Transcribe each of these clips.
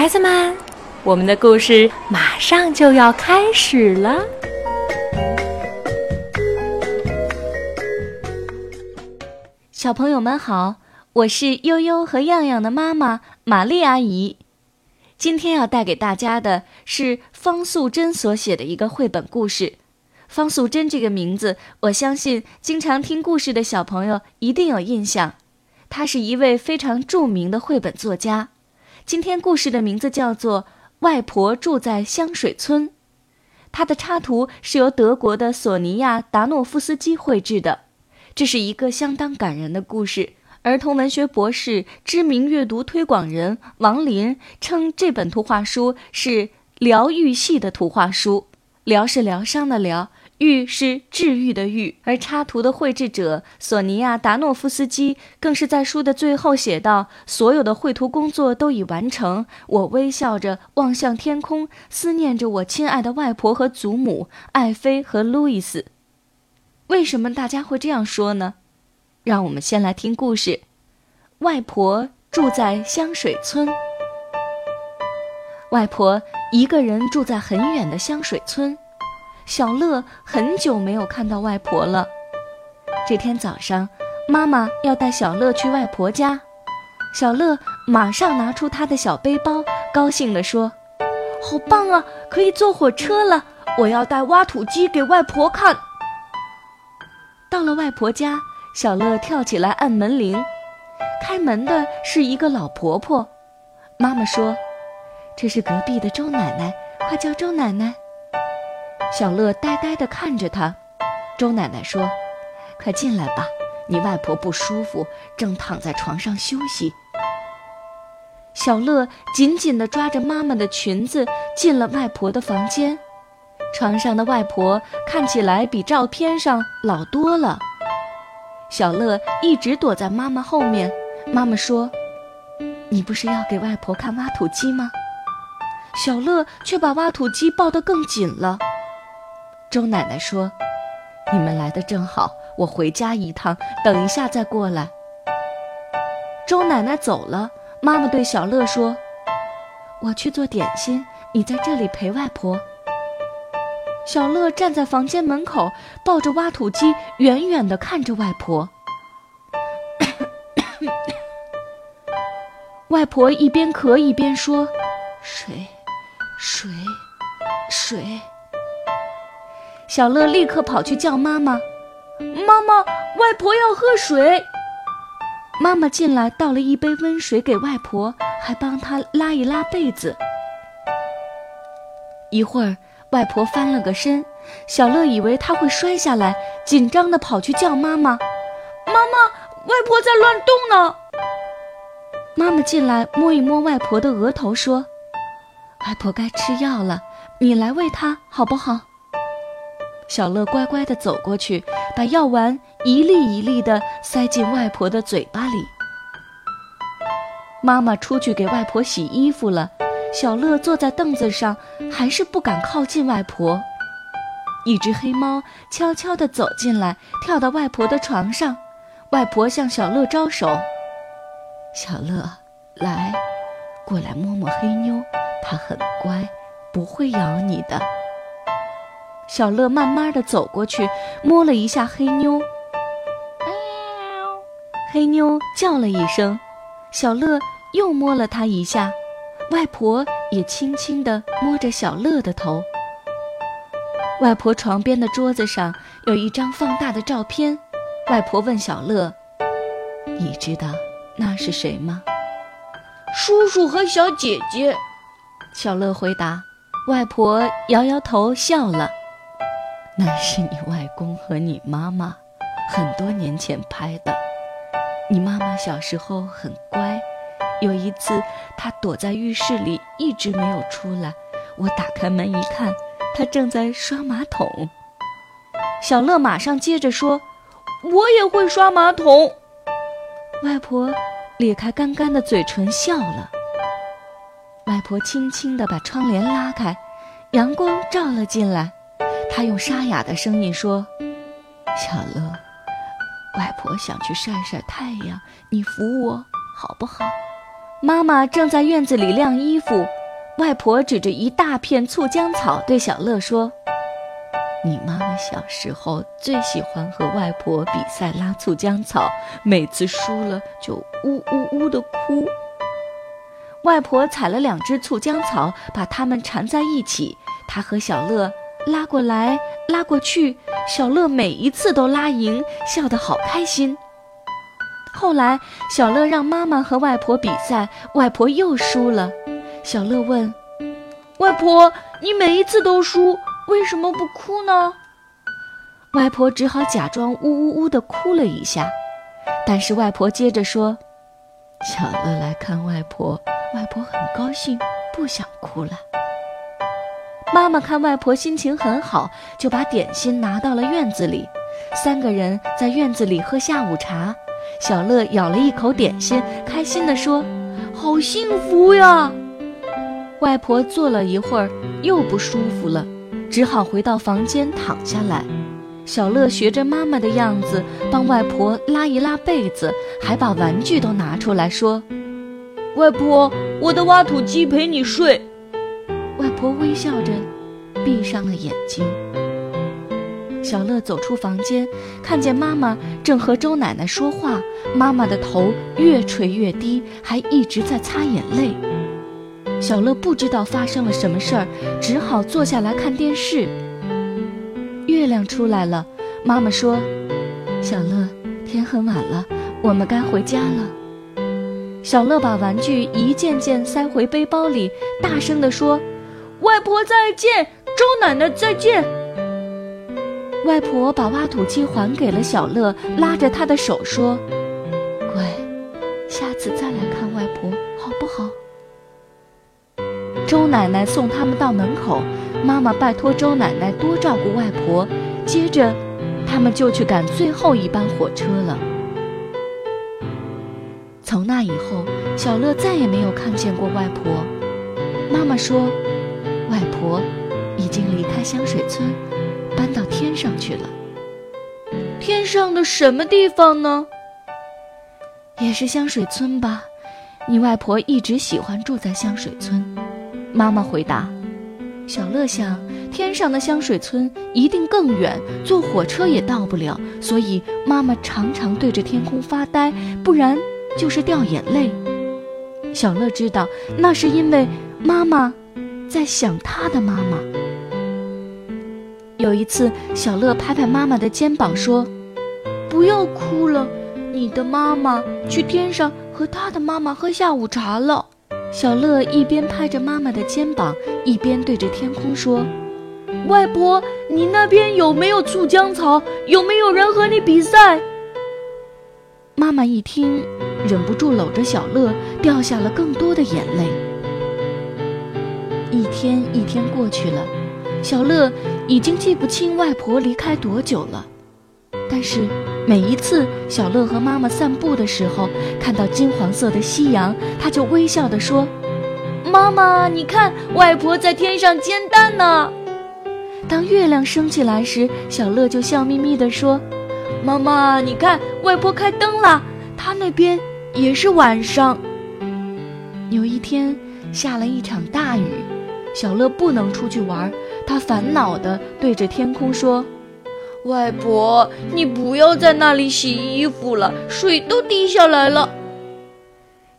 孩子们，我们的故事马上就要开始了。小朋友们好，我是悠悠和样样的妈妈玛丽阿姨。今天要带给大家的是方素珍所写的一个绘本故事。方素珍这个名字，我相信经常听故事的小朋友一定有印象。她是一位非常著名的绘本作家。今天故事的名字叫做《外婆住在香水村》，它的插图是由德国的索尼娅·达诺夫斯基绘制的。这是一个相当感人的故事。儿童文学博士、知名阅读推广人王林称这本图画书是疗愈系的图画书。疗是疗伤的疗。愈是治愈的愈，而插图的绘制者索尼娅·达诺夫斯基更是在书的最后写道：“所有的绘图工作都已完成，我微笑着望向天空，思念着我亲爱的外婆和祖母艾菲和路易斯。”为什么大家会这样说呢？让我们先来听故事。外婆住在香水村。外婆一个人住在很远的香水村。小乐很久没有看到外婆了。这天早上，妈妈要带小乐去外婆家，小乐马上拿出他的小背包，高兴地说：“好棒啊，可以坐火车了！我要带挖土机给外婆看。”到了外婆家，小乐跳起来按门铃，开门的是一个老婆婆。妈妈说：“这是隔壁的周奶奶，快叫周奶奶。”小乐呆呆地看着他，周奶奶说：“快进来吧，你外婆不舒服，正躺在床上休息。”小乐紧紧地抓着妈妈的裙子进了外婆的房间。床上的外婆看起来比照片上老多了。小乐一直躲在妈妈后面。妈妈说：“你不是要给外婆看挖土机吗？”小乐却把挖土机抱得更紧了。周奶奶说：“你们来的正好，我回家一趟，等一下再过来。”周奶奶走了，妈妈对小乐说：“我去做点心，你在这里陪外婆。”小乐站在房间门口，抱着挖土机，远远地看着外婆。外婆一边咳一边说：“水，水，水。”小乐立刻跑去叫妈妈：“妈妈，外婆要喝水。”妈妈进来倒了一杯温水给外婆，还帮她拉一拉被子。一会儿，外婆翻了个身，小乐以为她会摔下来，紧张地跑去叫妈妈：“妈妈，外婆在乱动呢。”妈妈进来摸一摸外婆的额头，说：“外婆该吃药了，你来喂她好不好？”小乐乖乖地走过去，把药丸一粒一粒地塞进外婆的嘴巴里。妈妈出去给外婆洗衣服了，小乐坐在凳子上，还是不敢靠近外婆。一只黑猫悄悄地走进来，跳到外婆的床上。外婆向小乐招手：“小乐，来，过来摸摸黑妞，它很乖，不会咬你的。”小乐慢慢的走过去，摸了一下黑妞。黑妞叫了一声，小乐又摸了它一下。外婆也轻轻地摸着小乐的头。外婆床边的桌子上有一张放大的照片。外婆问小乐：“你知道那是谁吗？”“叔叔和小姐姐。”小乐回答。外婆摇摇头，笑了。那是你外公和你妈妈很多年前拍的。你妈妈小时候很乖，有一次她躲在浴室里一直没有出来，我打开门一看，她正在刷马桶。小乐马上接着说：“我也会刷马桶。”外婆咧开干干的嘴唇笑了。外婆轻轻地把窗帘拉开，阳光照了进来。他用沙哑的声音说：“小乐，外婆想去晒晒太阳，你扶我好不好？”妈妈正在院子里晾衣服，外婆指着一大片醋浆草对小乐说：“你妈妈小时候最喜欢和外婆比赛拉醋浆草，每次输了就呜呜呜的哭。”外婆采了两只醋浆草，把它们缠在一起，她和小乐拉过来拉过去，小乐每一次都拉赢，笑得好开心。后来，小乐让妈妈和外婆比赛，外婆又输了。小乐问：“外婆，你每一次都输，为什么不哭呢？”外婆只好假装呜呜呜地哭了一下。但是外婆接着说：“小乐来看外婆，外婆很高兴，不想哭了。”妈妈看外婆心情很好，就把点心拿到了院子里。三个人在院子里喝下午茶。小乐咬了一口点心，开心地说：“好幸福呀！”外婆坐了一会儿，又不舒服了，只好回到房间躺下来。小乐学着妈妈的样子，帮外婆拉一拉被子，还把玩具都拿出来说：“外婆，我的挖土机陪你睡。”婆微笑着，闭上了眼睛。小乐走出房间，看见妈妈正和周奶奶说话，妈妈的头越垂越低，还一直在擦眼泪。小乐不知道发生了什么事儿，只好坐下来看电视。月亮出来了，妈妈说：“小乐，天很晚了，我们该回家了。”小乐把玩具一件件塞回背包里，大声地说：“外婆再见，周奶奶再见。”外婆把挖土机还给了小乐，拉着他的手说：“乖，下次再来看外婆，好不好？”周奶奶送他们到门口，妈妈拜托周奶奶多照顾外婆。接着，他们就去赶最后一班火车了。从那以后，小乐再也没有看见过外婆。妈妈说：“外婆已经离开香水村。”搬到天上去了。天上的什么地方呢？也是香水村吧。你外婆一直喜欢住在香水村。妈妈回答。小乐想，天上的香水村一定更远，坐火车也到不了，所以妈妈常常对着天空发呆，不然就是掉眼泪。小乐知道，那是因为妈妈在想他的妈妈。有一次，小乐拍拍妈妈的肩膀说：“不要哭了，你的妈妈去天上和她的妈妈喝下午茶了。”小乐一边拍着妈妈的肩膀，一边对着天空说：“外婆，你那边有没有醋浆草？有没有人和你比赛？”妈妈一听，忍不住搂着小乐，掉下了更多的眼泪。一天一天过去了。小乐已经记不清外婆离开多久了，但是每一次小乐和妈妈散步的时候，看到金黄色的夕阳，他就微笑地说：“妈妈，你看，外婆在天上煎蛋呢。”当月亮升起来时，小乐就笑眯眯地说：“妈妈，你看，外婆开灯了，她那边也是晚上。”有一天下了一场大雨，小乐不能出去玩。他烦恼地对着天空说：“外婆，你不要在那里洗衣服了，水都滴下来了。”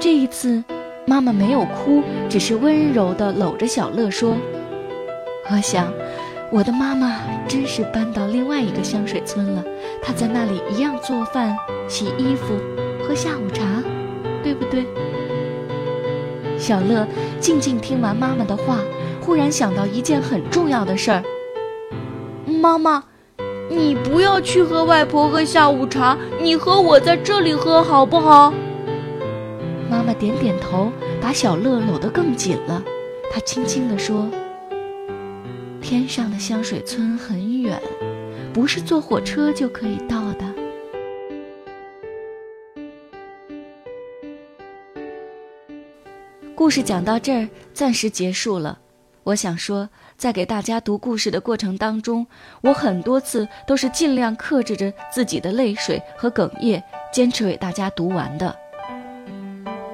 这一次，妈妈没有哭，只是温柔地搂着小乐说：“我想，我的妈妈真是搬到另外一个香水村了。她在那里一样做饭、洗衣服、喝下午茶，对不对？”小乐静静听完妈妈的话。忽然想到一件很重要的事儿，妈妈，你不要去和外婆喝下午茶，你和我在这里喝好不好？妈妈点点头，把小乐搂得更紧了。她轻轻地说：“天上的香水村很远，不是坐火车就可以到的。”故事讲到这儿，暂时结束了。我想说，在给大家读故事的过程当中，我很多次都是尽量克制着自己的泪水和哽咽，坚持为大家读完的。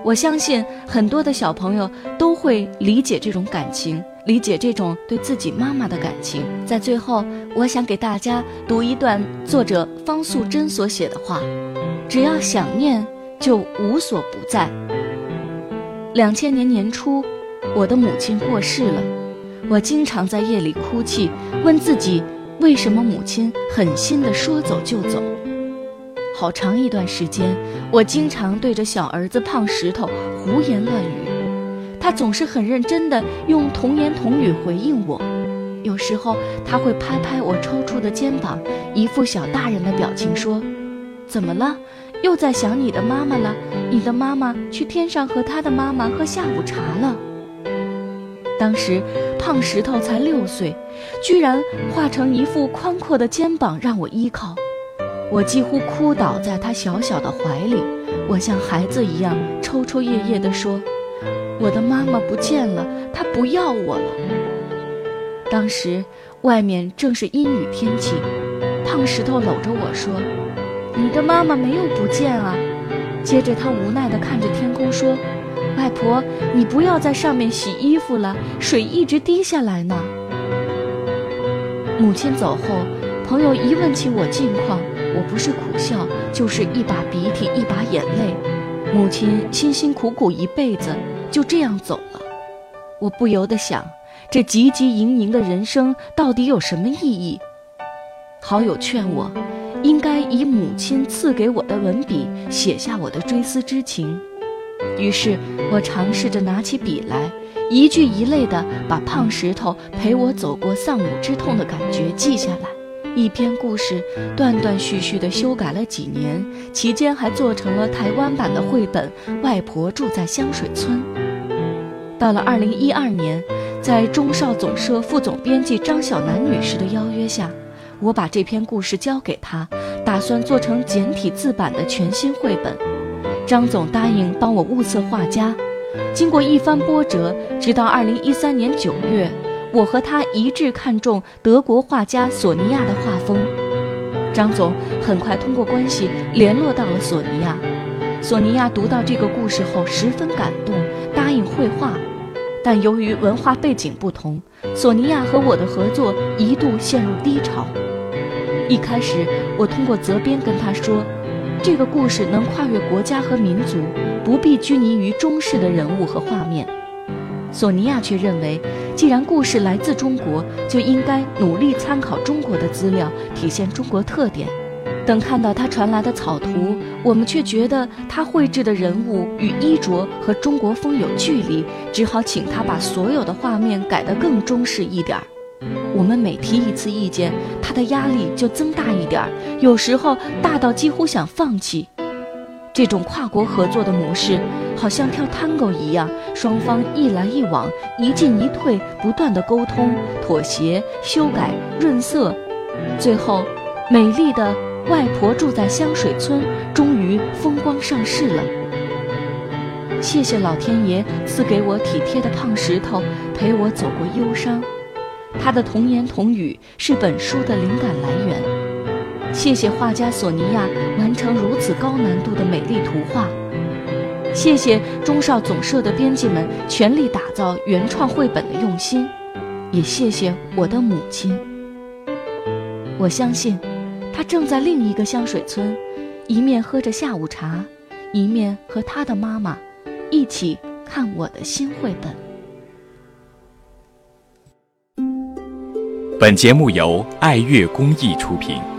我相信很多的小朋友都会理解这种感情，理解这种对自己妈妈的感情。在最后，我想给大家读一段作者方素珍所写的话：只要想念，就无所不在。两千年年初，我的母亲过世了，我经常在夜里哭泣，问自己为什么母亲狠心地说走就走。好长一段时间，我经常对着小儿子胖石头胡言乱语，他总是很认真地用童言童语回应我。有时候他会拍拍我抽搐的肩膀，一副小大人的表情说：“怎么了？又在想你的妈妈了？你的妈妈去天上和他的妈妈喝下午茶了。”当时胖石头才六岁，居然化成一副宽阔的肩膀让我依靠。我几乎哭倒在他小小的怀里，我像孩子一样抽抽噎噎地说：“我的妈妈不见了，她不要我了。”当时外面正是阴雨天气，胖石头搂着我说：“你的妈妈没有不见啊。”接着他无奈地看着天空说：“外婆，你不要在上面洗衣服了，水一直滴下来呢。”母亲走后，朋友一问起我近况。我不是苦笑，就是一把鼻涕一把眼泪。母亲辛辛苦苦一辈子就这样走了，我不由得想，这汲汲营营的人生到底有什么意义？好友劝我，应该以母亲赐给我的文笔写下我的追思之情。于是我尝试着拿起笔来，一句一泪地把胖石头陪我走过丧母之痛的感觉记下来。一篇故事，断断续续地修改了几年，期间还做成了台湾版的绘本《外婆住在香水村》。到了二零一二年，在中少总社副总编辑张小楠女士的邀约下，我把这篇故事交给他，打算做成简体字版的全新绘本。张总答应帮我物色画家，经过一番波折，直到二零一三年九月。我和他一致看中德国画家索尼娅的画风，张总很快通过关系联络到了索尼娅。索尼娅读到这个故事后十分感动，答应绘画。但由于文化背景不同，索尼娅和我的合作一度陷入低潮。一开始，我通过责编跟他说，这个故事能跨越国家和民族，不必拘泥于中式的人物和画面。索尼娅却认为，既然故事来自中国，就应该努力参考中国的资料，体现中国特点。等看到他传来的草图，我们却觉得他绘制的人物与衣着和中国风有距离，只好请他把所有的画面改得更中式一点儿。我们每提一次意见，他的压力就增大一点儿，有时候大到几乎想放弃。这种跨国合作的模式，好像跳探戈一样，双方一来一往，一进一退，不断的沟通、妥协、修改、润色，最后，美丽的外婆住在香水村终于风光上市了。谢谢老天爷赐给我体贴的胖石头，陪我走过忧伤，他的童言童语是本书的灵感来源。谢谢画家索尼娅完成如此高难度的美丽图画，谢谢中少总社的编辑们全力打造原创绘本的用心，也谢谢我的母亲。我相信，她正在另一个香水村，一面喝着下午茶，一面和她的妈妈一起看我的新绘本。本节目由爱乐公益出品。